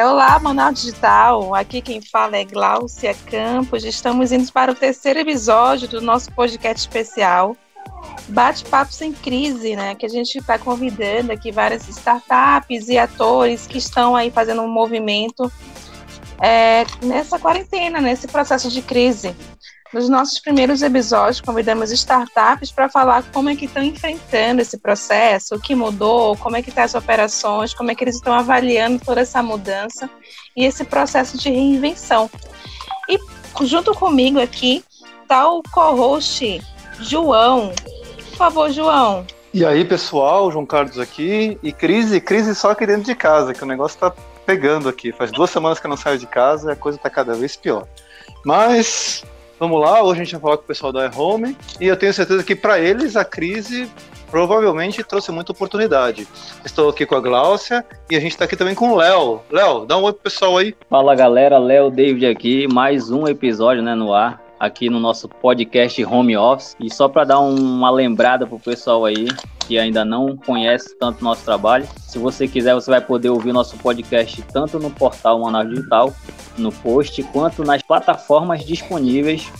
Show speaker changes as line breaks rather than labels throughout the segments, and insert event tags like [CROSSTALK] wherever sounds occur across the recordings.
Olá, Manaus Digital. Aqui quem fala é Gláucia Campos. Estamos indo para o terceiro episódio do nosso podcast especial Bate-Papo Sem Crise, né? Que a gente está convidando aqui várias startups e atores que estão aí fazendo um movimento é, nessa quarentena, nesse processo de crise. Nos nossos primeiros episódios, convidamos startups para falar como é que estão enfrentando esse processo, o que mudou, como é que estão tá as operações, como é que eles estão avaliando toda essa mudança e esse processo de reinvenção. E junto comigo aqui está o co-host João. Por favor, João.
E aí, pessoal, João Carlos aqui. E crise, crise só aqui dentro de casa, que o negócio está pegando aqui. Faz duas semanas que eu não saio de casa e a coisa está cada vez pior. Mas Vamos lá, hoje a gente vai falar com o pessoal da iHome e eu tenho certeza que para eles a crise provavelmente trouxe muita oportunidade. Estou aqui com a Gláucia e a gente está aqui também com o Léo. Léo, dá um oi pro pessoal aí.
Fala galera, Léo David aqui, mais um episódio né, no ar aqui no nosso podcast Home Office. E só para dar uma lembrada pro pessoal aí que ainda não conhece tanto nosso trabalho, se você quiser, você vai poder ouvir nosso podcast tanto no portal Manaus Digital, no post, quanto nas plataformas disponíveis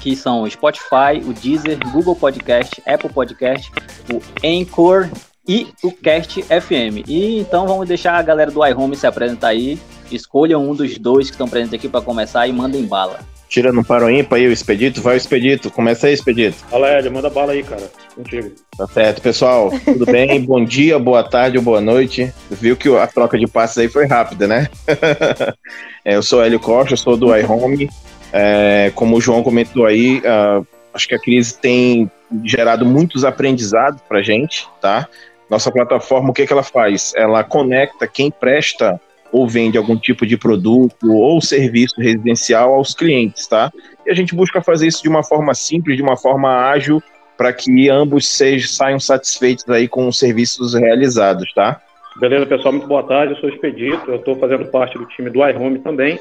que são o Spotify, o Deezer, Google Podcast, Apple Podcast, o Anchor e o Cast FM. E então vamos deixar a galera do iHome se apresentar aí. Escolham um dos dois que estão presentes aqui para começar e mandem bala.
Tira no paro ímpar aí o Expedito. Vai o Expedito. Começa aí, Expedito.
Fala, Hélio. Manda bala aí, cara. Contigo.
Tá certo, pessoal. Tudo bem? [LAUGHS] Bom dia, boa tarde ou boa noite. Viu que a troca de passes aí foi rápida, né? [LAUGHS] é, eu sou Hélio Costa, sou do iHome. É, como o João comentou aí, uh, acho que a crise tem gerado muitos aprendizados pra gente, tá? Nossa plataforma, o que, que ela faz? Ela conecta quem presta ou vende algum tipo de produto ou serviço residencial aos clientes, tá? E a gente busca fazer isso de uma forma simples, de uma forma ágil, para que ambos sejam, saiam satisfeitos aí com os serviços realizados, tá?
Beleza, pessoal, muito boa tarde. Eu sou Expedito, eu estou fazendo parte do time do iHome também.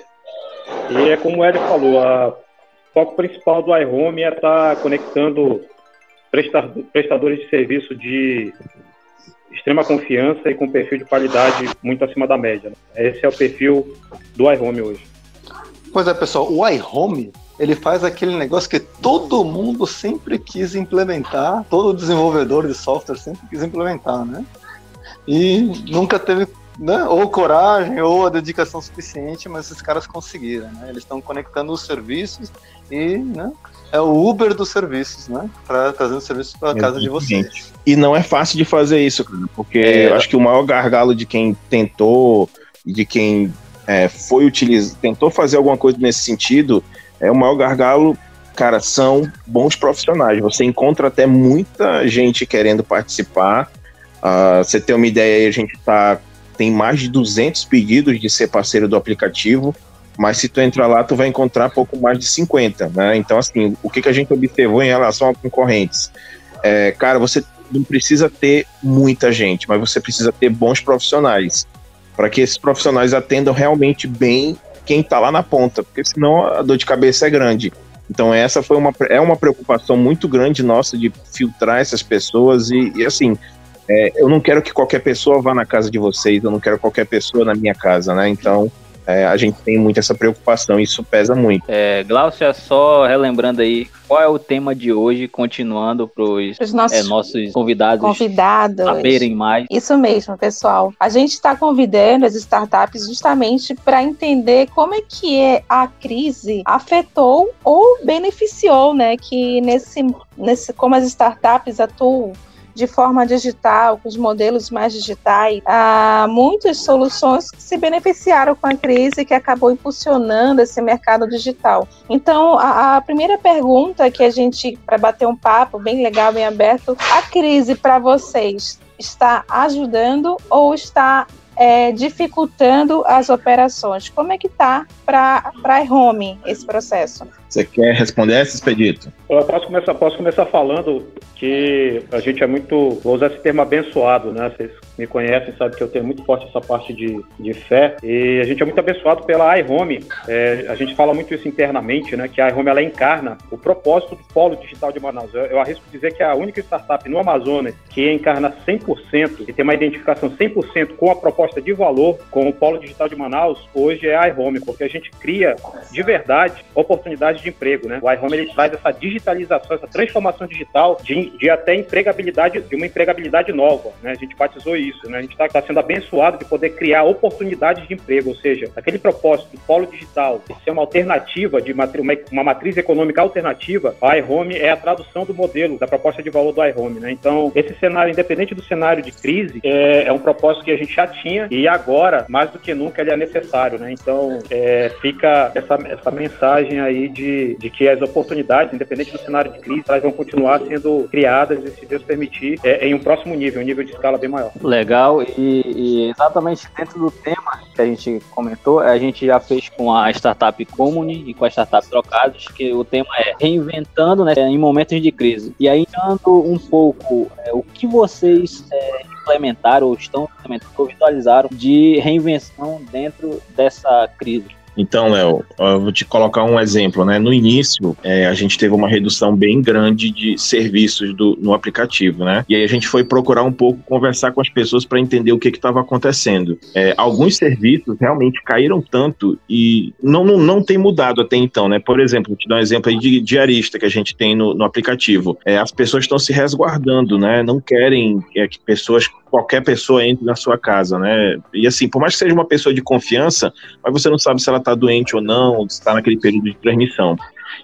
E é como o Hélio falou, a, o foco principal do iHome é estar tá conectando prestadores de serviço de extrema confiança e com perfil de qualidade muito acima da média. Né? Esse é o perfil do iHome hoje.
Pois é, pessoal, o iHome ele faz aquele negócio que todo mundo sempre quis implementar, todo desenvolvedor de software sempre quis implementar, né? E nunca teve né, ou coragem ou a dedicação suficiente, mas esses caras conseguiram, né? Eles estão conectando os serviços e, né, é o Uber dos serviços, né? Para trazer serviços para casa de vocês.
E não é fácil de fazer isso, cara, porque é, eu acho que o maior gargalo de quem tentou, de quem é, foi utilizar, tentou fazer alguma coisa nesse sentido, é o maior gargalo, cara, são bons profissionais. Você encontra até muita gente querendo participar. Uh, você tem uma ideia aí, a gente tá tem mais de 200 pedidos de ser parceiro do aplicativo mas se tu entrar lá, tu vai encontrar pouco mais de 50, né? Então, assim, o que, que a gente observou em relação a concorrentes? É, cara, você não precisa ter muita gente, mas você precisa ter bons profissionais, para que esses profissionais atendam realmente bem quem está lá na ponta, porque senão a dor de cabeça é grande. Então essa foi uma, é uma preocupação muito grande nossa de filtrar essas pessoas e, e assim, é, eu não quero que qualquer pessoa vá na casa de vocês, eu não quero qualquer pessoa na minha casa, né? Então é, a gente tem muito essa preocupação, isso pesa muito.
É, Glaucia, só relembrando aí, qual é o tema de hoje, continuando para os nossos, é, nossos convidados,
convidados
saberem mais?
Isso mesmo, pessoal. A gente está convidando as startups justamente para entender como é que é a crise afetou ou beneficiou, né? Que nesse, nesse como as startups atuam de forma digital, com os modelos mais digitais, há muitas soluções que se beneficiaram com a crise que acabou impulsionando esse mercado digital. Então, a, a primeira pergunta que a gente, para bater um papo bem legal, bem aberto, a crise para vocês está ajudando ou está é, dificultando as operações? Como é que está para a home esse processo?
Você quer responder essa, Expedito?
Eu posso começar, posso começar falando que a gente é muito, vou usar esse termo abençoado, né? Vocês me conhecem, sabem que eu tenho muito forte essa parte de, de fé e a gente é muito abençoado pela iHome. É, a gente fala muito isso internamente, né? Que a iHome ela encarna o propósito do polo digital de Manaus. Eu, eu arrisco dizer que é a única startup no Amazonas que encarna 100% e tem uma identificação 100% com a proposta de valor com o polo digital de Manaus, hoje é a iHome, porque a gente cria de verdade oportunidades de emprego, né? O iHome ele traz essa digitalização, essa transformação digital de, de até empregabilidade, de uma empregabilidade nova, né? A gente batizou isso né? A gente está tá sendo abençoado de poder criar oportunidades de emprego, ou seja, aquele propósito do polo digital de ser uma alternativa, de uma, uma matriz econômica alternativa, a iHome é a tradução do modelo, da proposta de valor do iHome, né? Então, esse cenário, independente do cenário de crise, é, é, um propósito que a gente já tinha e agora, mais do que nunca, ele é necessário, né? Então, é, fica essa, essa mensagem aí de, de que as oportunidades, independente do cenário de crise, elas vão continuar sendo criadas e, se Deus permitir, é, em um próximo nível, um nível de escala bem maior.
Legal, e, e, exatamente dentro do tema que a gente comentou, a gente já fez com a startup Comune e com a startup Trocados, que o tema é reinventando né, em momentos de crise. E aí, dando um pouco é, o que vocês é, implementaram ou estão implementando, ou visualizaram de reinvenção dentro dessa crise.
Então, Léo, eu vou te colocar um exemplo, né? No início, é, a gente teve uma redução bem grande de serviços do, no aplicativo, né? E aí a gente foi procurar um pouco conversar com as pessoas para entender o que estava acontecendo. É, alguns serviços realmente caíram tanto e não, não, não tem mudado até então, né? Por exemplo, vou te dar um exemplo aí de diarista que a gente tem no, no aplicativo. É, as pessoas estão se resguardando, né? Não querem é, que pessoas qualquer pessoa entre na sua casa, né? E assim, por mais que seja uma pessoa de confiança, mas você não sabe se ela está doente ou não, se está naquele período de transmissão.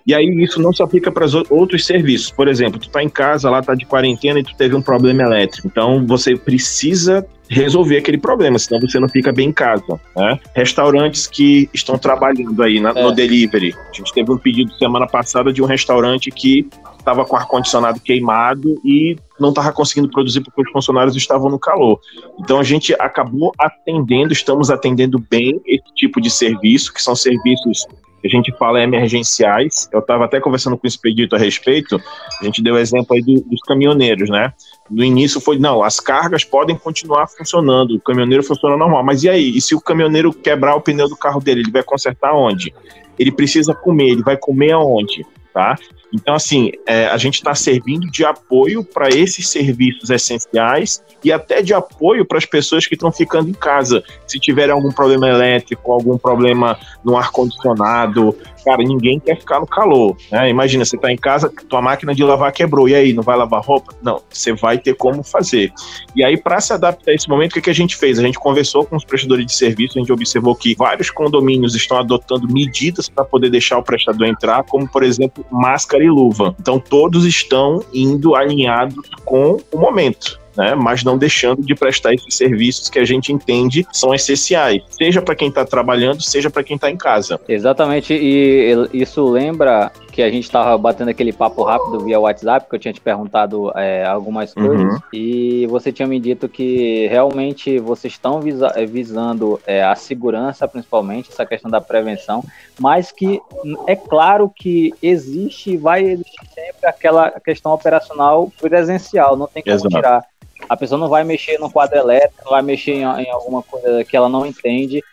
E aí isso não se aplica para outros serviços. Por exemplo, tu está em casa, lá está de quarentena e tu teve um problema elétrico. Então você precisa resolver aquele problema, senão você não fica bem em casa. Né? Restaurantes que estão trabalhando aí na, é. no delivery. A gente teve um pedido semana passada de um restaurante que estava com ar-condicionado queimado e não estava conseguindo produzir porque os funcionários estavam no calor. Então a gente acabou atendendo, estamos atendendo bem esse tipo de serviço, que são serviços que a gente fala emergenciais. Eu estava até conversando com o Expedito a respeito, a gente deu exemplo aí do, dos caminhoneiros, né? No início foi, não, as cargas podem continuar funcionando, o caminhoneiro funciona normal, mas e aí? E se o caminhoneiro quebrar o pneu do carro dele, ele vai consertar onde? Ele precisa comer, ele vai comer aonde? Tá? Então, assim, é, a gente está servindo de apoio para esses serviços essenciais e até de apoio para as pessoas que estão ficando em casa. Se tiverem algum problema elétrico, algum problema no ar-condicionado, cara, ninguém quer ficar no calor. Né? Imagina, você está em casa, tua máquina de lavar quebrou, e aí, não vai lavar roupa? Não, você vai ter como fazer. E aí, para se adaptar a esse momento, o que, que a gente fez? A gente conversou com os prestadores de serviço, a gente observou que vários condomínios estão adotando medidas para poder deixar o prestador entrar, como, por exemplo, máscara e luva. Então, todos estão indo alinhados com o momento né? Mas não deixando de prestar esses serviços que a gente entende são essenciais, seja para quem está trabalhando, seja para quem está em casa.
Exatamente, e isso lembra que a gente estava batendo aquele papo rápido via WhatsApp, que eu tinha te perguntado é, algumas uhum. coisas, uhum. e você tinha me dito que realmente vocês estão visa visando é, a segurança, principalmente, essa questão da prevenção, mas que é claro que existe e vai existir sempre aquela questão operacional presencial, não tem como Exato. tirar a pessoa não vai mexer no quadro elétrico, não vai mexer em, em alguma coisa que ela não entende.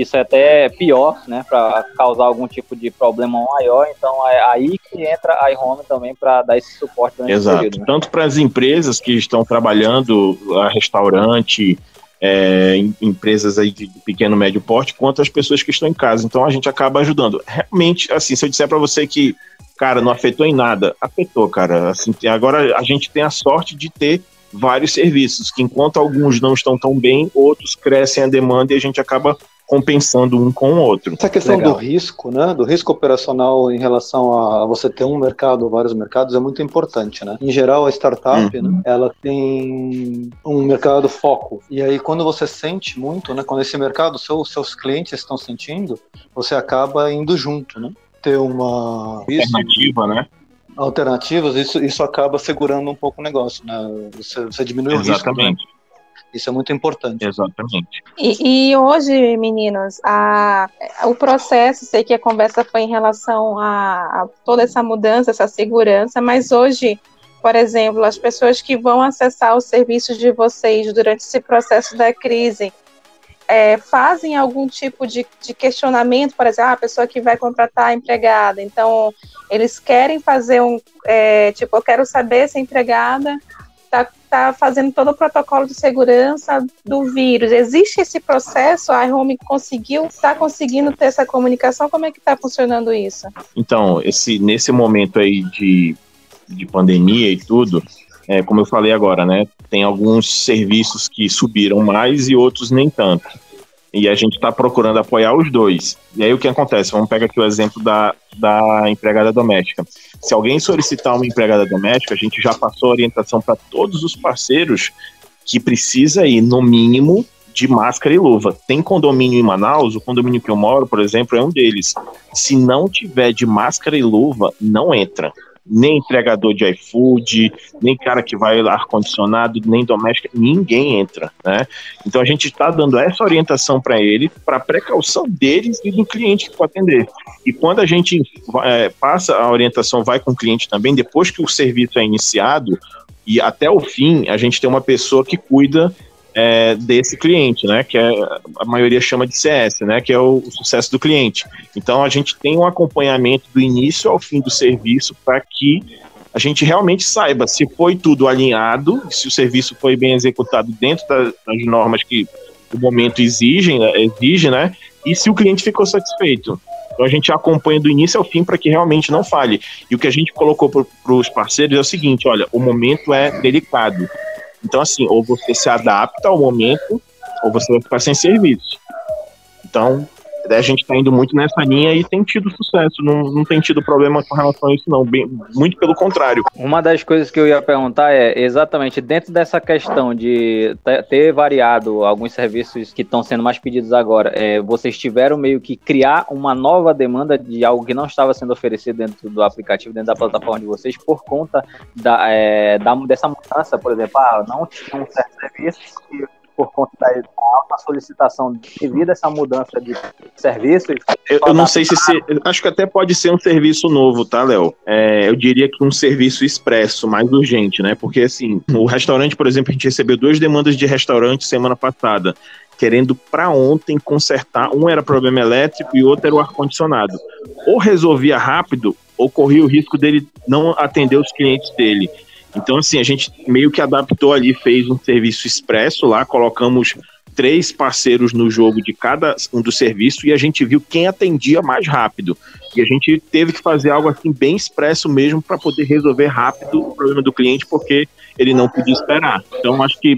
Isso é até pior, né, para causar algum tipo de problema maior. Então é aí que entra a iHome também para dar esse suporte.
Exato. Período, né? Tanto para as empresas que estão trabalhando, a restaurante, é, empresas aí de pequeno médio porte, quanto as pessoas que estão em casa. Então a gente acaba ajudando. Realmente, assim, se eu disser para você que, cara, não afetou em nada, afetou, cara. Assim, agora a gente tem a sorte de ter vários serviços, que enquanto alguns não estão tão bem, outros crescem a demanda e a gente acaba compensando um com o outro.
Essa questão Legal. do risco, né, do risco operacional em relação a você ter um mercado ou vários mercados é muito importante, né? Em geral, a startup, uhum. né, ela tem um mercado foco. E aí, quando você sente muito, né, quando esse mercado, seu, seus clientes estão sentindo, você acaba indo junto, né? Ter uma
alternativa, né?
alternativas, isso, isso acaba segurando um pouco o negócio, né? Você, você diminui Exatamente. o risco. Né? Isso é muito importante.
Exatamente.
E, e hoje, meninos, a, o processo, sei que a conversa foi em relação a, a toda essa mudança, essa segurança, mas hoje por exemplo, as pessoas que vão acessar os serviços de vocês durante esse processo da crise, é, fazem algum tipo de, de, questionamento, por exemplo, ah, a pessoa que vai contratar a empregada, então eles querem fazer um, é, tipo, eu quero saber se a empregada está tá fazendo todo o protocolo de segurança do vírus. Existe esse processo? A iHome conseguiu, está conseguindo ter essa comunicação? Como é que está funcionando isso?
Então, esse, nesse momento aí de, de pandemia e tudo, é, como eu falei agora, né? Tem alguns serviços que subiram mais e outros nem tanto. E a gente está procurando apoiar os dois. E aí o que acontece? Vamos pegar aqui o exemplo da, da empregada doméstica. Se alguém solicitar uma empregada doméstica, a gente já passou orientação para todos os parceiros que precisa ir, no mínimo, de máscara e luva. Tem condomínio em Manaus, o condomínio que eu moro, por exemplo, é um deles. Se não tiver de máscara e luva, não entra nem entregador de iFood, nem cara que vai ar-condicionado, nem doméstico, ninguém entra, né? Então a gente está dando essa orientação para ele, para precaução deles e do cliente que for atender. E quando a gente é, passa a orientação, vai com o cliente também, depois que o serviço é iniciado e até o fim, a gente tem uma pessoa que cuida é, desse cliente, né? Que é, a maioria chama de CS, né? Que é o, o, sucesso do cliente. Então a gente tem um acompanhamento do início ao fim do serviço para que a gente realmente saiba se foi tudo alinhado, se o serviço foi bem executado dentro das, das normas que o momento exigem, né, exige, né? E se o cliente ficou satisfeito. Então a gente acompanha do início ao fim para que realmente não falhe. E o que a gente colocou para os parceiros é o seguinte: olha, o momento é delicado. Então, assim, ou você se adapta ao momento, ou você vai ficar sem serviço. Então, a gente está indo muito nessa linha e tem tido sucesso, não, não tem tido problema com relação a isso, não. Bem, muito pelo contrário.
Uma das coisas que eu ia perguntar é exatamente dentro dessa questão de ter variado alguns serviços que estão sendo mais pedidos agora, é, vocês tiveram meio que criar uma nova demanda de algo que não estava sendo oferecido dentro do aplicativo, dentro da plataforma de vocês, por conta da, é, da dessa mudança, por exemplo, ah, não tinha um certo serviço que por conta da alta solicitação devido a essa mudança de serviços.
Eu, eu não sei se, se, acho que até pode ser um serviço novo, tá, Léo? É, eu diria que um serviço expresso, mais urgente, né? Porque assim, o restaurante, por exemplo, a gente recebeu duas demandas de restaurante semana passada querendo para ontem consertar. Um era problema elétrico e outro era o ar-condicionado. Ou resolvia rápido, ou corria o risco dele não atender os clientes dele. Então, assim, a gente meio que adaptou ali, fez um serviço expresso lá, colocamos três parceiros no jogo de cada um dos serviços e a gente viu quem atendia mais rápido. E a gente teve que fazer algo assim bem expresso mesmo para poder resolver rápido o problema do cliente, porque ele não podia esperar. Então, acho que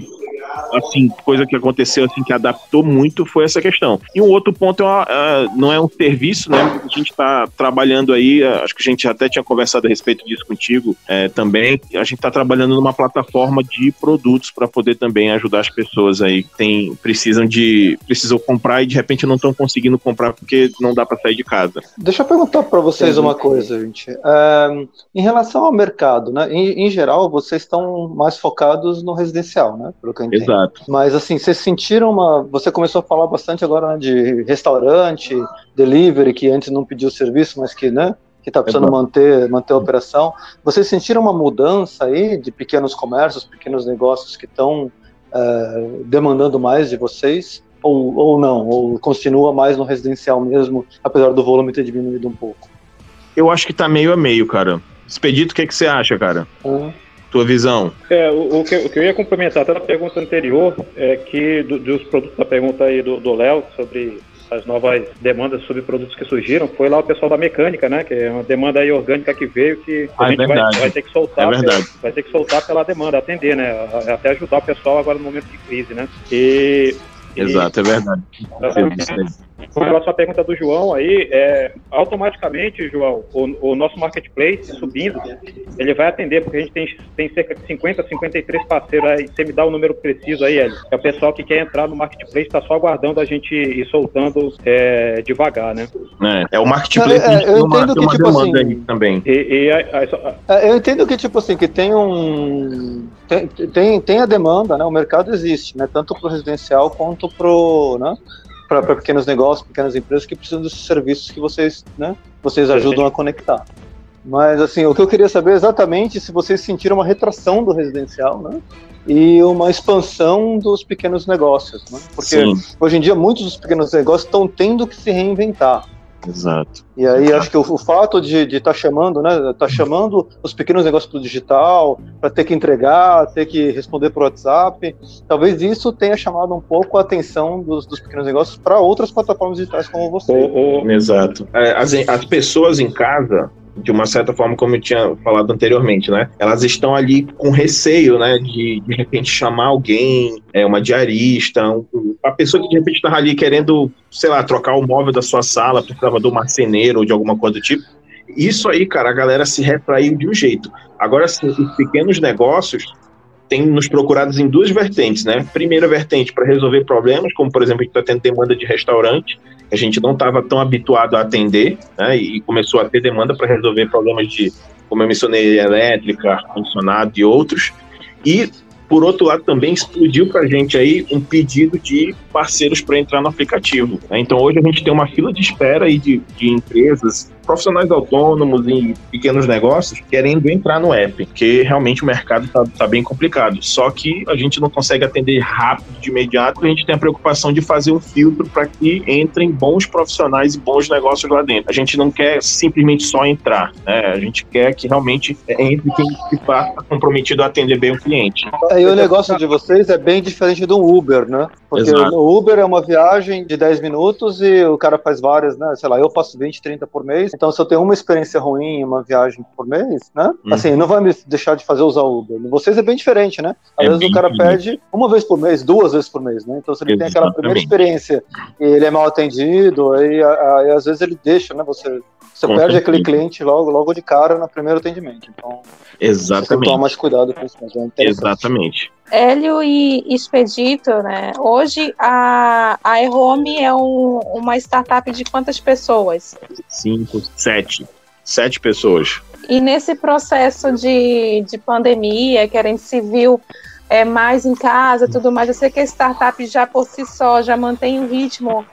assim, coisa que aconteceu assim que adaptou muito foi essa questão. E um outro ponto é uma, uh, não é um serviço, né? A gente está trabalhando aí, uh, acho que a gente até tinha conversado a respeito disso contigo uh, também. A gente está trabalhando numa plataforma de produtos para poder também ajudar as pessoas aí que tem, precisam de precisam comprar e de repente não estão conseguindo comprar porque não dá para sair de casa.
Deixa eu perguntar para vocês uma coisa, gente. Uh, em relação ao mercado, né? Em, em geral, vocês estão mais focados no residencial, né? Pelo que eu
Exato.
Mas assim, vocês sentiram uma. Você começou a falar bastante agora né, de restaurante, delivery, que antes não pediu serviço, mas que, né? Que está precisando manter, manter a operação. Vocês sentiram uma mudança aí de pequenos comércios, pequenos negócios que estão é, demandando mais de vocês? Ou, ou não? Ou continua mais no residencial mesmo, apesar do volume ter diminuído um pouco?
Eu acho que está meio a meio, cara. Expedito, o que, é que você acha, cara? Uhum tua visão?
É, o, o, que, o, que, eu ia complementar até na pergunta anterior é que do, dos produtos da pergunta aí do Léo sobre as novas demandas sobre produtos que surgiram, foi lá o pessoal da mecânica, né? Que é uma demanda aí orgânica que veio que a ah, é gente é vai, vai, ter que soltar, é pela, vai ter que soltar pela demanda, atender, né? Até ajudar o pessoal agora no momento de crise, né?
E Exato, é verdade.
Com relação à pergunta do João aí, é, automaticamente, João, o, o, nosso marketplace subindo, ele vai atender, porque a gente tem, tem cerca de 50, 53 parceiros aí. Você me dá o número preciso aí, Hélio. É o pessoal que quer entrar no marketplace, está só aguardando a gente ir soltando é, devagar, né?
É, é o marketplace
é, eu entendo que, tipo assim,
também.
E, e a, a, a, eu entendo que, tipo assim, que tem um. Tem, tem, tem a demanda, né? O mercado existe, né? Tanto para o residencial quanto pro, né? Para pequenos negócios, pequenas empresas que precisam desses serviços que vocês, né, vocês ajudam a conectar. Mas assim, o que eu queria saber é exatamente se vocês sentiram uma retração do residencial, né? E uma expansão dos pequenos negócios, né? Porque Sim. hoje em dia muitos dos pequenos negócios estão tendo que se reinventar.
Exato.
E aí Exato. acho que o, o, fato de estar tá chamando, né, tá chamando os pequenos negócios para o digital, para ter que entregar, ter que responder por WhatsApp, talvez isso tenha chamado um pouco a atenção dos, dos pequenos negócios para outras plataformas digitais como você.
O, o... Exato. É, as, as pessoas em casa de uma certa forma, como eu tinha falado anteriormente, né? Elas estão ali com receio, né? De de repente chamar alguém, é, uma diarista, um, a pessoa que de repente estava ali querendo, sei lá, trocar o móvel da sua sala, precisava do marceneiro ou de alguma coisa do tipo. Isso aí, cara, a galera se retraiu de um jeito. Agora, sim, os pequenos negócios têm nos procurados em duas vertentes, né? Primeira vertente para resolver problemas, como por exemplo, a gente está tendo demanda de restaurante, a gente não estava tão habituado a atender, né, e começou a ter demanda para resolver problemas de, como eu mencionei, elétrica, ar-condicionado e outros. E, por outro lado, também explodiu para a gente aí um pedido de parceiros para entrar no aplicativo. Né? Então, hoje a gente tem uma fila de espera aí de, de empresas profissionais autônomos e pequenos negócios querendo entrar no app, porque realmente o mercado está tá bem complicado. Só que a gente não consegue atender rápido de imediato, a gente tem a preocupação de fazer um filtro para que entrem bons profissionais e bons negócios lá dentro. A gente não quer simplesmente só entrar, né? a gente quer que realmente entre quem está comprometido a atender bem o cliente.
Aí o negócio de vocês é bem diferente do Uber, né? Porque Exato. o Uber é uma viagem de 10 minutos e o cara faz várias, né? Sei lá, eu faço 20, 30 por mês, então, se eu tenho uma experiência ruim em uma viagem por mês, né? Hum. Assim, não vai me deixar de fazer usar Uber. Vocês é bem diferente, né? Às é vezes o cara diferente. pede uma vez por mês, duas vezes por mês, né? Então, se ele Exatamente. tem aquela primeira experiência e ele é mal atendido, aí, aí às vezes ele deixa, né? Você, você perde certeza. aquele cliente logo, logo de cara no primeiro atendimento. Então,
Exatamente. Você
toma mais cuidado com isso.
É Exatamente.
Hélio e Expedito, né? Hoje a, a eHome é um, uma startup de quantas pessoas?
Cinco, sete. Sete pessoas.
E nesse processo de, de pandemia, que a gente se viu é, mais em casa tudo mais, eu sei que a startup já por si só já mantém o ritmo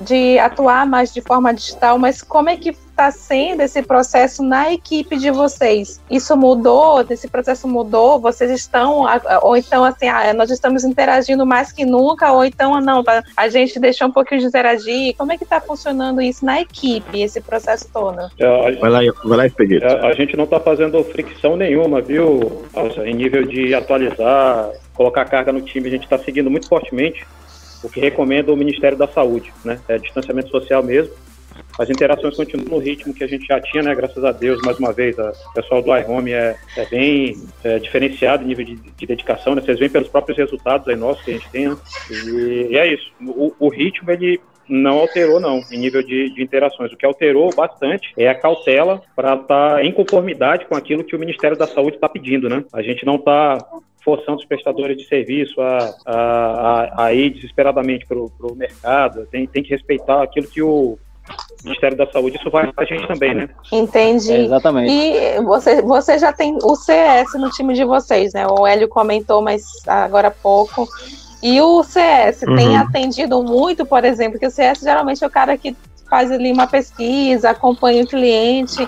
de atuar mais de forma digital, mas como é que está sendo esse processo na equipe de vocês? Isso mudou? Esse processo mudou? Vocês estão, ou então assim, ah, nós estamos interagindo mais que nunca, ou então não, tá, a gente deixou um pouquinho de interagir. Como é que está funcionando isso na equipe, esse processo todo?
É, vai lá, vai lá, Expedito.
É, a gente não está fazendo fricção nenhuma, viu? Em nível de atualizar, colocar carga no time, a gente está seguindo muito fortemente o que recomenda o Ministério da Saúde, né? É distanciamento social mesmo. As interações continuam no ritmo que a gente já tinha, né? Graças a Deus, mais uma vez, a, o pessoal do iHome é, é bem é, diferenciado em nível de, de, dedicação, né? Vocês veem pelos próprios resultados aí nossos que a gente tem, né? e, e, é isso. O, o, ritmo, ele não alterou, não, em nível de, de interações. O que alterou bastante é a cautela para estar tá em conformidade com aquilo que o Ministério da Saúde está pedindo, né? A gente não está forçando os prestadores de serviço a, a, a, a ir desesperadamente para o mercado, tem, tem que respeitar aquilo que o Ministério da Saúde, isso vai para a gente também, né?
Entendi. É,
exatamente.
E você, você já tem o CS no time de vocês, né? O Hélio comentou, mas agora há pouco. E o CS uhum. tem atendido muito, por exemplo, que o CS geralmente é o cara que faz ali uma pesquisa, acompanha o cliente.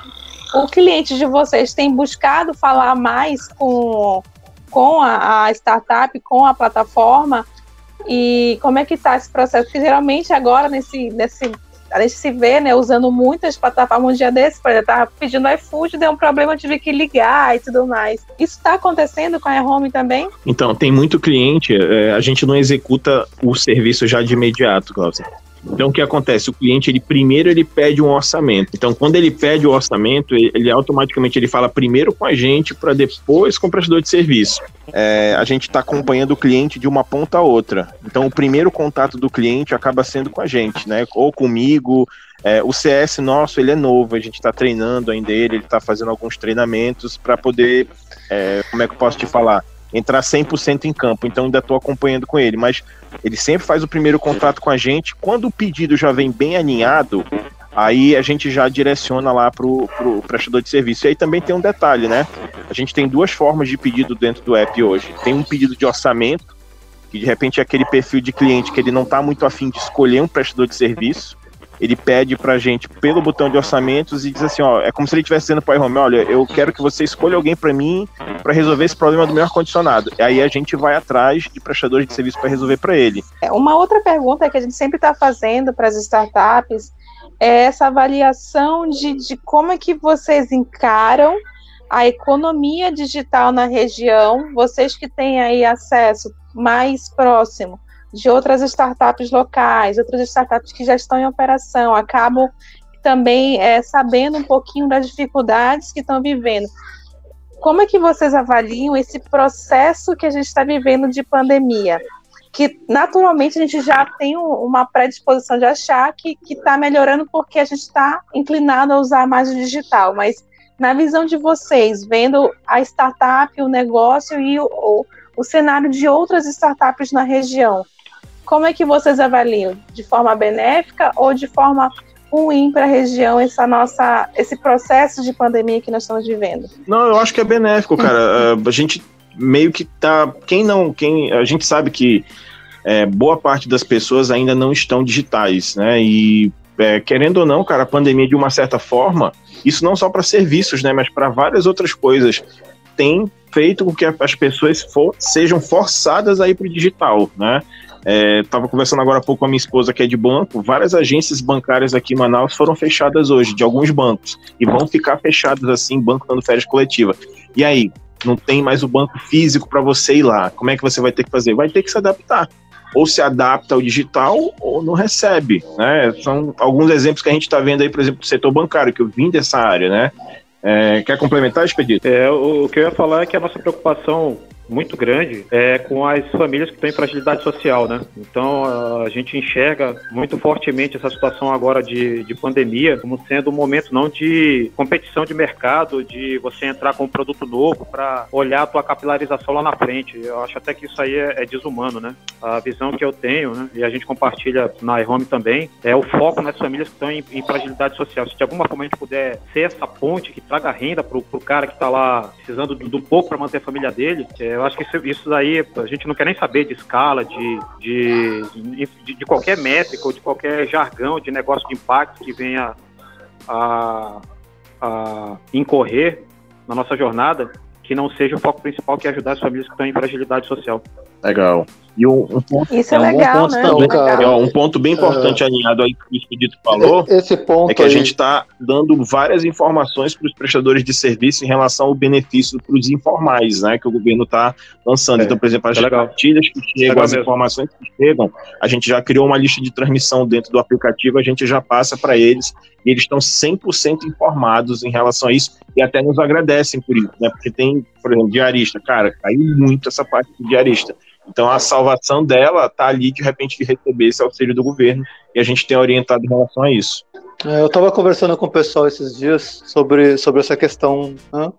O cliente de vocês tem buscado falar mais com com a, a startup, com a plataforma, e como é que está esse processo? Porque geralmente agora, nesse, nesse a gente se vê, né, usando muitas plataformas um dia desse, por exemplo, tava pedindo iFood, deu um problema, tive que ligar e tudo mais. Isso está acontecendo com a Home também?
Então, tem muito cliente, é, a gente não executa o serviço já de imediato, Cláudia. Então o que acontece? O cliente ele primeiro ele pede um orçamento. Então quando ele pede o orçamento, ele, automaticamente ele fala primeiro com a gente para depois com o prestador de serviço. É, a gente está acompanhando o cliente de uma ponta a outra. Então o primeiro contato do cliente acaba sendo com a gente, né? Ou comigo. É, o CS nosso ele é novo, a gente está treinando ainda ele, ele está fazendo alguns treinamentos para poder, é, como é que eu posso te falar? Entrar 100% em campo, então ainda estou acompanhando com ele, mas ele sempre faz o primeiro contato com a gente. Quando o pedido já vem bem alinhado, aí a gente já direciona lá para o prestador de serviço. E aí também tem um detalhe, né? A gente tem duas formas de pedido dentro do app hoje. Tem um pedido de orçamento, que de repente é aquele perfil de cliente que ele não está muito afim de escolher um prestador de serviço ele pede pra gente pelo botão de orçamentos e diz assim, ó, é como se ele estivesse dizendo pro iHome, olha, eu quero que você escolha alguém para mim para resolver esse problema do meu ar-condicionado. Aí a gente vai atrás de prestadores de serviço para resolver para ele.
É, uma outra pergunta que a gente sempre está fazendo para as startups é essa avaliação de, de como é que vocês encaram a economia digital na região, vocês que têm aí acesso mais próximo de outras startups locais, outras startups que já estão em operação, acabam também é, sabendo um pouquinho das dificuldades que estão vivendo. Como é que vocês avaliam esse processo que a gente está vivendo de pandemia? Que naturalmente a gente já tem uma predisposição de achar que está melhorando porque a gente está inclinado a usar mais o digital, mas na visão de vocês, vendo a startup, o negócio e o, o, o cenário de outras startups na região, como é que vocês avaliam? De forma benéfica ou de forma ruim para a região essa nossa, esse processo de pandemia que nós estamos vivendo?
Não, eu acho que é benéfico, cara. [LAUGHS] a gente meio que tá. Quem não. Quem, a gente sabe que é, boa parte das pessoas ainda não estão digitais, né? E é, querendo ou não, cara, a pandemia, de uma certa forma, isso não só para serviços, né? Mas para várias outras coisas, tem feito com que as pessoas for, sejam forçadas a ir para o digital, né? Estava é, conversando agora há pouco com a minha esposa que é de banco. Várias agências bancárias aqui em Manaus foram fechadas hoje, de alguns bancos. E vão ficar fechadas assim, banco dando férias coletiva. E aí, não tem mais o banco físico para você ir lá. Como é que você vai ter que fazer? Vai ter que se adaptar. Ou se adapta ao digital ou não recebe. Né? São alguns exemplos que a gente está vendo aí, por exemplo, do setor bancário, que eu vim dessa área. Né? É, quer complementar, Expedito?
É, o, que eu ia falar é que a nossa preocupação muito grande é com as famílias que têm fragilidade social, né? Então a gente enxerga muito fortemente essa situação agora de, de pandemia como sendo um momento não de competição de mercado, de você entrar com um produto novo para olhar a tua capilarização lá na frente. Eu acho até que isso aí é, é desumano, né? A visão que eu tenho, né? E a gente compartilha na iHome também, é o foco nas famílias que estão em, em fragilidade social. Se de alguma forma a gente puder ser essa ponte que traga renda para o cara que está lá precisando do, do pouco para manter a família dele, é, eu acho que isso, isso daí a gente não quer nem saber de escala, de, de, de, de qualquer métrica ou de qualquer jargão de negócio de impacto que venha a, a incorrer na nossa jornada, que não seja o foco principal, que é ajudar as famílias que estão em fragilidade social.
Legal. E um, um ponto,
Isso é, é um legal,
ponto né? também, cara, é um ponto bem importante é, alinhado aí que o Expedito falou.
Esse ponto
é que aí. a gente está dando várias informações para os prestadores de serviço em relação ao benefício para os informais, né? Que o governo está lançando. É, então, por exemplo, as é partilhas que chegam, as informações que chegam, a gente já criou uma lista de transmissão dentro do aplicativo, a gente já passa para eles e eles estão 100% informados em relação a isso e até nos agradecem por isso, né? Porque tem, por exemplo, diarista, cara, caiu muito essa parte do diarista. Então a salvação dela está ali de repente de receber esse auxílio do governo e a gente tem orientado em relação a isso.
É, eu estava conversando com o pessoal esses dias sobre, sobre essa questão né,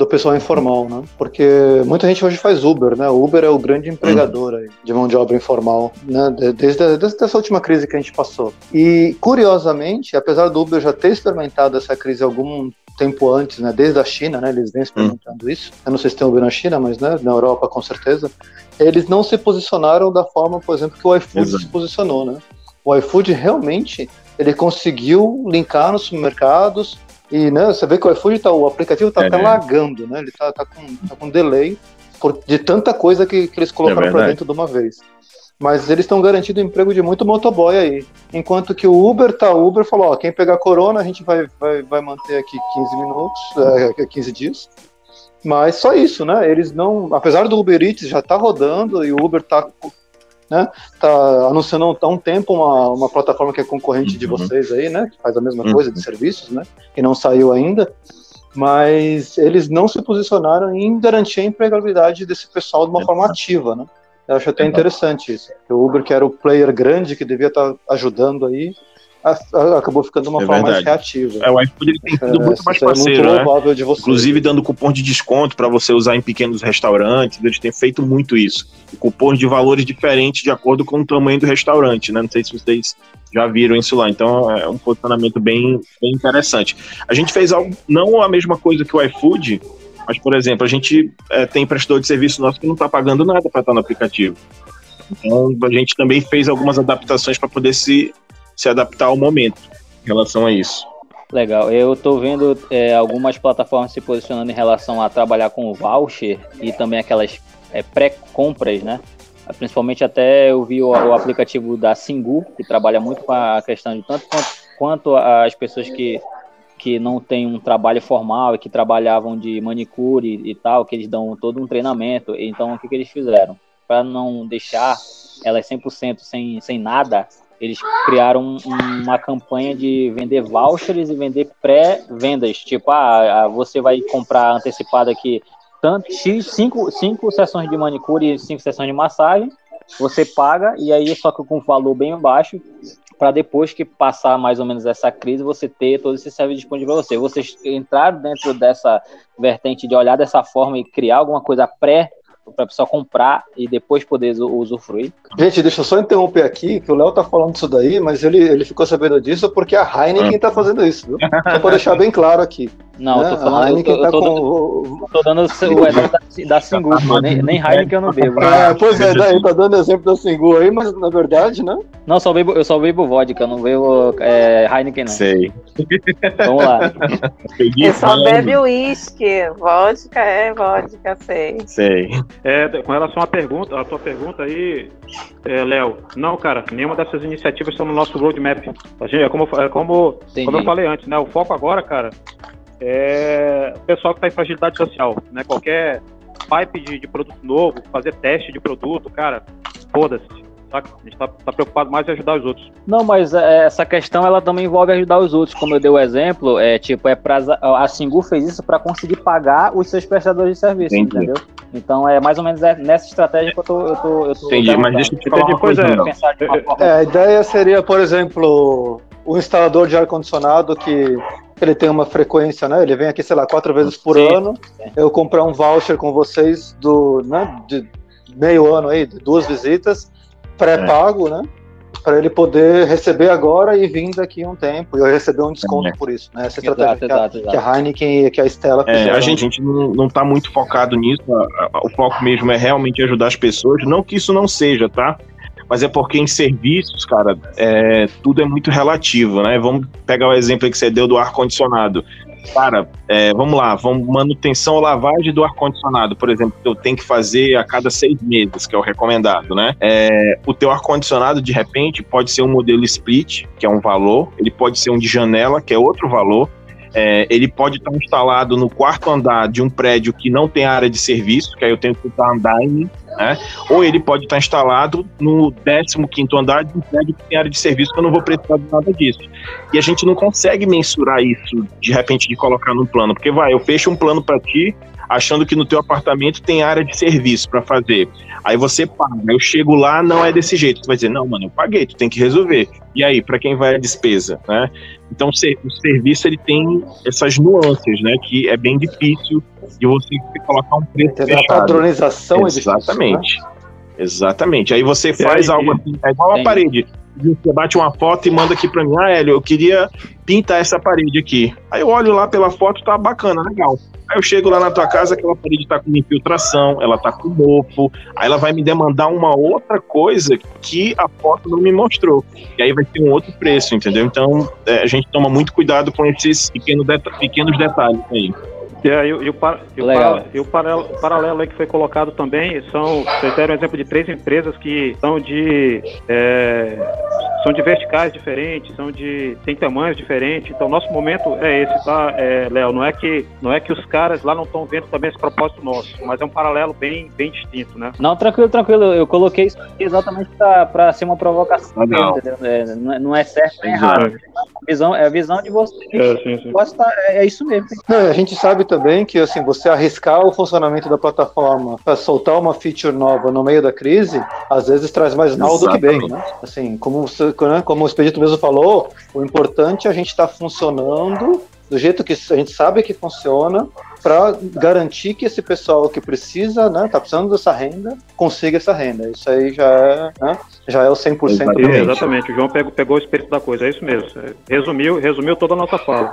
do pessoal informal, né? Porque muita gente hoje faz Uber, né? O Uber é o grande empregador aí, de mão de obra informal, né? Desde, desde essa última crise que a gente passou. E curiosamente, apesar do Uber já ter experimentado essa crise algum tempo antes, né? Desde a China, né? Eles vêm experimentando hum. isso. Eu não sei se tem Uber na China, mas né, na Europa com certeza eles não se posicionaram da forma, por exemplo, que o iFood Exato. se posicionou, né? O iFood realmente ele conseguiu linkar nos supermercados e né, você vê que o iFood tá, o aplicativo está é, até né? lagando, né? Ele está tá com, tá com delay por, de tanta coisa que, que eles colocaram é para dentro de uma vez. Mas eles estão garantindo emprego de muito motoboy aí. Enquanto que o Uber tá, o Uber falou, ó, quem pegar corona a gente vai, vai, vai manter aqui 15 minutos, é, [LAUGHS] 15 dias. Mas só isso, né? Eles não. Apesar do Uber Eats já tá rodando e o Uber tá né? Tá anunciando há um tempo uma, uma plataforma que é concorrente de uhum. vocês aí, né? Que faz a mesma uhum. coisa de serviços, né? Que não saiu ainda. Mas eles não se posicionaram em garantir a empregabilidade desse pessoal de uma forma ativa, né? Eu acho até interessante isso. O Uber, que era o player grande que devia estar ajudando aí, acabou ficando uma é forma verdade. mais reativa.
É, o iFood ele tem sido é, muito mais parceiro, é muito né? de vocês. Inclusive dando cupom de desconto para você usar em pequenos restaurantes, eles têm feito muito isso. Cupons de valores diferentes de acordo com o tamanho do restaurante, né? Não sei se vocês já viram isso lá, então é um posicionamento bem, bem interessante. A gente fez algo, não a mesma coisa que o iFood, mas, por exemplo, a gente é, tem prestador de serviço nosso que não está pagando nada para estar no aplicativo. Então, a gente também fez algumas adaptações para poder se se adaptar ao momento em relação a isso.
Legal, eu estou vendo é, algumas plataformas se posicionando em relação a trabalhar com voucher e também aquelas é, pré-compras, né? Principalmente até eu vi o, o, aplicativo da Singu, que trabalha muito com a questão de tanto quanto, quanto as pessoas que, que não têm um trabalho formal e que trabalhavam de manicure e, tal, que eles dão todo um treinamento. Então, o que, que eles fizeram? Para não deixar elas 100% sem, sem nada, eles criaram uma campanha de vender vouchers e vender pré-vendas. Tipo, ah, ah, você vai comprar antecipado aqui tanto, cinco, cinco sessões de manicure e cinco sessões de massagem, você paga, e aí só que com um valor bem baixo, para depois que passar mais ou menos essa crise, você ter todo esse serviço disponível para você. Vocês entraram dentro dessa vertente de olhar dessa forma e criar alguma coisa pré para a pessoa comprar e depois poder usufruir.
Gente, deixa eu só interromper aqui, que o Léo tá falando disso daí, mas ele, ele ficou sabendo disso porque a Heineken tá fazendo isso, viu? [LAUGHS] Só para deixar bem claro aqui.
Não, eu tô falando, a Heineken eu tô, eu tô, tá com... dando, tô dando o exemplo da, da Singu, nem, nem Heineken eu não bebo.
É, pois é, daí tá dando exemplo da Singu aí, mas na verdade, né?
Não, só bebo, eu só bebo vodka, eu não bebo é, Heineken não.
Sei.
Vamos lá.
Eu só bebe uísque, vodka é vodka, sei.
Sei.
É, com relação à pergunta, a tua pergunta aí, é, Léo, não, cara, nenhuma dessas iniciativas estão no nosso roadmap. A gente, é como, é como, como eu falei antes, né? O foco agora, cara, é o pessoal que está em fragilidade social, né? Qualquer pipe de, de, produto novo, fazer teste de produto, cara, foda-se. A gente está tá preocupado mais em ajudar os outros.
Não, mas é, essa questão ela também envolve ajudar os outros. Como eu dei o exemplo, é tipo, é pra, a Singu fez isso para conseguir pagar os seus prestadores de serviço, Entendi. entendeu? Então é mais ou menos é nessa estratégia que eu tô. Eu tô, eu tô
Entendi, mas deixa eu te falar uma coisa.
É, é, a ideia seria, por exemplo, o instalador de ar-condicionado que ele tem uma frequência, né? Ele vem aqui, sei lá, quatro vezes por Sim. ano. Eu comprar um voucher com vocês do, né, de meio ano aí, de duas visitas, pré-pago, é. né? Para ele poder receber agora e vir daqui a um tempo. E eu receber um desconto é. por isso, né? Essa estratégia exato, que, a, exato, que, a, Heineken e que a Stella
é, a gente, a gente não está muito focado nisso. O foco mesmo é realmente ajudar as pessoas. Não que isso não seja, tá? Mas é porque em serviços, cara, é, tudo é muito relativo, né? Vamos pegar o exemplo que você deu do ar-condicionado. Cara, é, vamos lá, vamos manutenção ou lavagem do ar-condicionado, por exemplo, que eu tenho que fazer a cada seis meses, que é o recomendado, né? É, o teu ar-condicionado, de repente, pode ser um modelo split, que é um valor, ele pode ser um de janela, que é outro valor, é, ele pode estar instalado no quarto andar de um prédio que não tem área de serviço, que aí eu tenho que usar andaime, né? Ou ele pode estar instalado no 15 andar de um prédio que tem área de serviço, que eu não vou precisar de nada disso. E a gente não consegue mensurar isso de repente de colocar no plano, porque vai, eu fecho um plano para ti, achando que no teu apartamento tem área de serviço para fazer. Aí você paga. Eu chego lá, não é desse jeito. Você vai dizer, não, mano, eu paguei, tu tem que resolver. E aí, para quem vai a despesa, né? Então, o serviço ele tem essas nuances, né? Que é bem difícil de você colocar um preço
tem fechado. A padronização
Exatamente. É difícil, né? Exatamente. Aí você faz aí, algo assim, é igual uma parede. Você bate uma foto e manda aqui para mim, ah, Hélio, eu queria pintar essa parede aqui. Aí eu olho lá pela foto, tá bacana, legal. Aí eu chego lá na tua casa, aquela parede tá com infiltração, ela tá com mofo, aí ela vai me demandar uma outra coisa que a foto não me mostrou. E aí vai ter um outro preço, entendeu? Então é, a gente toma muito cuidado com esses pequeno pequenos detalhes aí.
É, e, o, para, e, o, para, e o paralelo, paralelo aí que foi colocado também são, vocês deram um exemplo de três empresas que são de é, são de verticais diferentes, são de tem tamanhos diferentes. Então nosso momento é esse, tá, é, Léo? Não é que não é que os caras lá não estão vendo também esse propósito nosso, mas é um paralelo bem bem distinto, né?
Não, tranquilo, tranquilo. Eu coloquei isso aqui exatamente para ser uma provocação, não. É, não é certo nem errado. A visão é a visão de você. É, sim, sim. Tá, é, é isso mesmo.
Não, a gente sabe também que assim você arriscar o funcionamento da plataforma para soltar uma feature nova no meio da crise, às vezes traz mais mal do que bem, né? Assim, como, né, como o Expedito mesmo falou, o importante é a gente estar tá funcionando do jeito que a gente sabe que funciona, para garantir que esse pessoal que precisa, né, tá precisando dessa renda, consiga essa renda. Isso aí já é, né, já é o 100%
exatamente. exatamente, o João pegou, pegou o espírito da coisa, é isso mesmo. Resumiu, resumiu toda a nossa fala.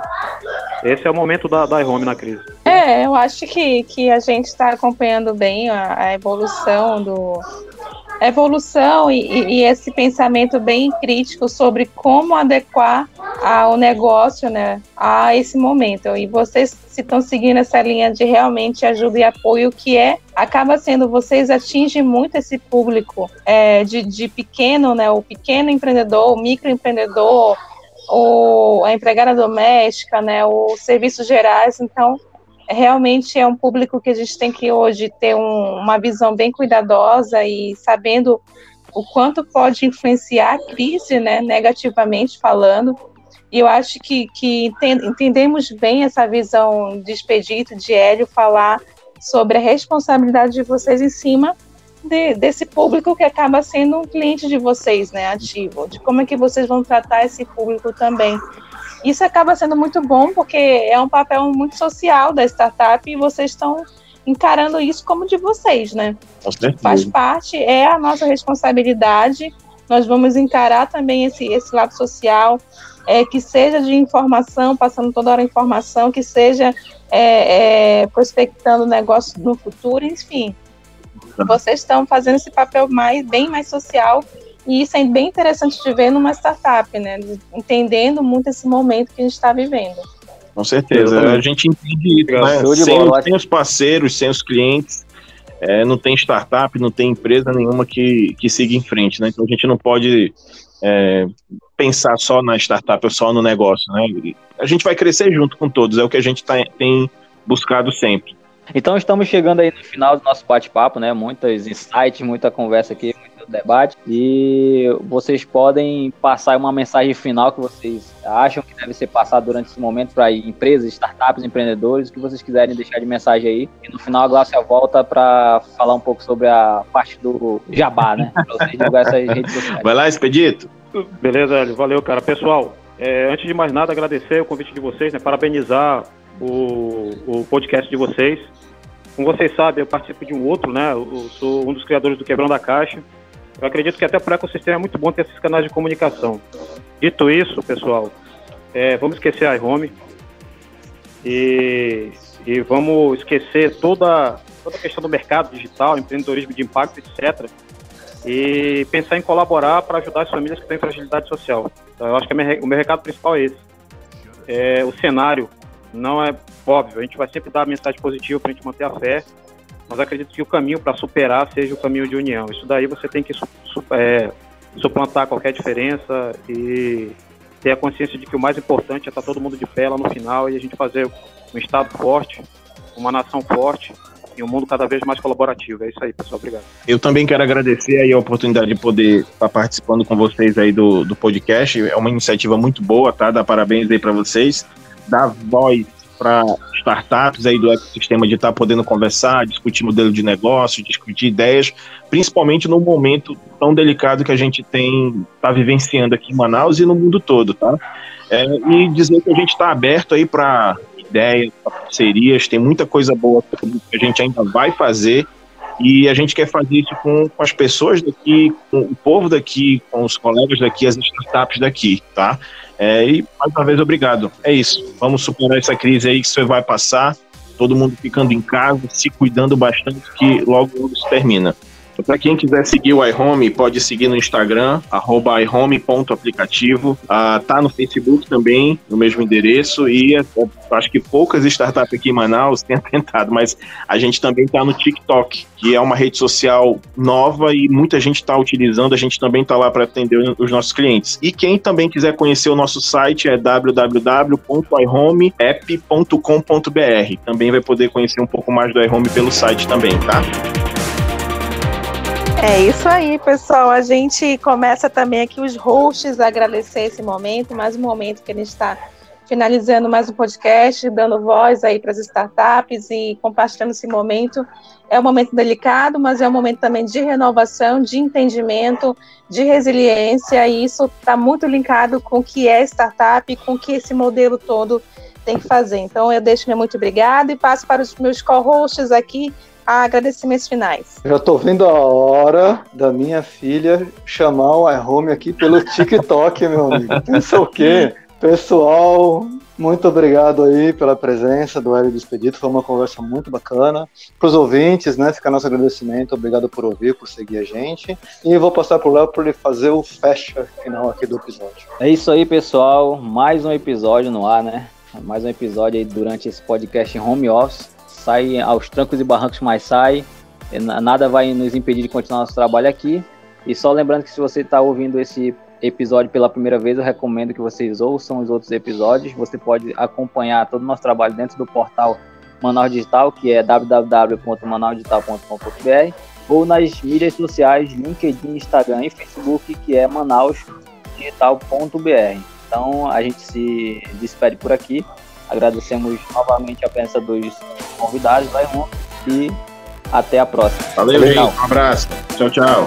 Esse é o momento da, da iHome na crise.
É, eu acho que, que a gente está acompanhando bem a, a evolução do, evolução e, e, esse pensamento bem crítico sobre como adequar o negócio né, a esse momento. E vocês se estão seguindo essa linha de realmente ajuda e apoio, que é acaba sendo vocês atingem muito esse público é, de, de pequeno, né, o pequeno empreendedor, o microempreendedor, o, a empregada doméstica, né, os serviços gerais. Então, realmente é um público que a gente tem que hoje ter um, uma visão bem cuidadosa e sabendo o quanto pode influenciar a crise, né, negativamente falando. E eu acho que, que entendemos bem essa visão de Expedito, de Hélio, falar sobre a responsabilidade de vocês em cima de, desse público que acaba sendo um cliente de vocês, né, ativo, de como é que vocês vão tratar esse público também. Isso acaba sendo muito bom porque é um papel muito social da startup e vocês estão encarando isso como de vocês, né? Faz parte, é a nossa responsabilidade. Nós vamos encarar também esse, esse lado social, é, que seja de informação, passando toda hora informação, que seja é, é, prospectando negócio no futuro, enfim. Vocês estão fazendo esse papel mais, bem mais social e isso é bem interessante de ver numa startup, né? Entendendo muito esse momento que a gente está vivendo.
Com certeza, a gente entende isso, né? Sem, sem, os parceiros, sem os clientes, é, não tem startup, não tem empresa nenhuma que, que siga em frente, né? Então a gente não pode é, pensar só na startup ou só no negócio, né? A gente vai crescer junto com todos, é o que a gente tá, tem buscado sempre.
Então estamos chegando aí no final do nosso bate-papo, né? Muitas insights, muita conversa aqui, debate e vocês podem passar uma mensagem final que vocês acham que deve ser passada durante esse momento para empresas, startups, empreendedores, o que vocês quiserem deixar de mensagem aí. E no final a Glácia volta para falar um pouco sobre a parte do jabá, né? Para vocês divulgar essas redes sociais.
Vai lá, Expedito.
Beleza. Valeu, cara. Pessoal, é, antes de mais nada, agradecer o convite de vocês, né? Parabenizar o, o podcast de vocês. Como vocês sabem, eu participo de um outro, né? Eu sou um dos criadores do Quebrão da Caixa. Eu acredito que até para o ecossistema é muito bom ter esses canais de comunicação. Dito isso, pessoal, é, vamos esquecer a iHome e, e vamos esquecer toda, toda a questão do mercado digital, empreendedorismo de impacto, etc. E pensar em colaborar para ajudar as famílias que têm fragilidade social. Então, eu acho que o meu recado principal é esse. É, o cenário não é óbvio, a gente vai sempre dar a mensagem positiva para a gente manter a fé, mas acredito que o caminho para superar seja o caminho de união. Isso daí você tem que é, suplantar qualquer diferença e ter a consciência de que o mais importante é estar todo mundo de pé lá no final e a gente fazer um Estado forte, uma nação forte e um mundo cada vez mais colaborativo. É isso aí, pessoal. Obrigado.
Eu também quero agradecer aí a oportunidade de poder estar participando com vocês aí do, do podcast. É uma iniciativa muito boa, tá? Dá parabéns aí para vocês. Dá voz para startups aí do ecossistema de estar tá podendo conversar, discutir modelo de negócio, discutir ideias, principalmente no momento tão delicado que a gente tem está vivenciando aqui em Manaus e no mundo todo, tá? É, e dizer que a gente está aberto aí para ideias, parcerias, tem muita coisa boa que a gente ainda vai fazer e a gente quer fazer isso com, com as pessoas daqui, com o povo daqui, com os colegas daqui, as startups daqui, tá? É, e mais uma vez, obrigado. É isso. Vamos superar essa crise aí que você vai passar. Todo mundo ficando em casa, se cuidando bastante, que logo, se termina. Para quem quiser seguir o iHome, pode seguir no Instagram, arroba iHome.aplicativo. Uh, tá no Facebook também, no mesmo endereço. E é, é, acho que poucas startups aqui em Manaus [LAUGHS] têm tentado, mas a gente também tá no TikTok, que é uma rede social nova e muita gente está utilizando. A gente também tá lá para atender os nossos clientes. E quem também quiser conhecer o nosso site é www.ihomeapp.com.br. Também vai poder conhecer um pouco mais do iHome pelo site também, tá?
É isso aí, pessoal. A gente começa também aqui os hosts a agradecer esse momento, mais um momento que a gente está finalizando mais um podcast, dando voz aí para as startups e compartilhando esse momento. É um momento delicado, mas é um momento também de renovação, de entendimento, de resiliência, e isso está muito linkado com o que é startup, com o que esse modelo todo tem que fazer. Então, eu deixo meu muito obrigado e passo para os meus co-hosts aqui a agradecimentos finais.
Já estou vendo a hora da minha filha chamar o iHome aqui pelo TikTok, [LAUGHS] meu amigo. Pensa o quê? Pessoal, muito obrigado aí pela presença do Hélio Despedito. Foi uma conversa muito bacana. Para os ouvintes, né, fica nosso agradecimento. Obrigado por ouvir, por seguir a gente. E vou passar para o Léo para ele fazer o fecha final aqui do episódio.
É isso aí, pessoal. Mais um episódio no ar, né? Mais um episódio aí durante esse podcast em home office sai aos trancos e barrancos, mas sai. Nada vai nos impedir de continuar nosso trabalho aqui. E só lembrando que se você está ouvindo esse episódio pela primeira vez, eu recomendo que vocês ouçam os outros episódios. Você pode acompanhar todo o nosso trabalho dentro do portal Manaus Digital, que é www.manausdigital.com.br, ou nas mídias sociais LinkedIn, Instagram e Facebook, que é manausdigital.br. Então a gente se despede por aqui. Agradecemos novamente a presença dos convidados, vai, e até a próxima.
Valeu, gente. Um abraço. Tchau, tchau.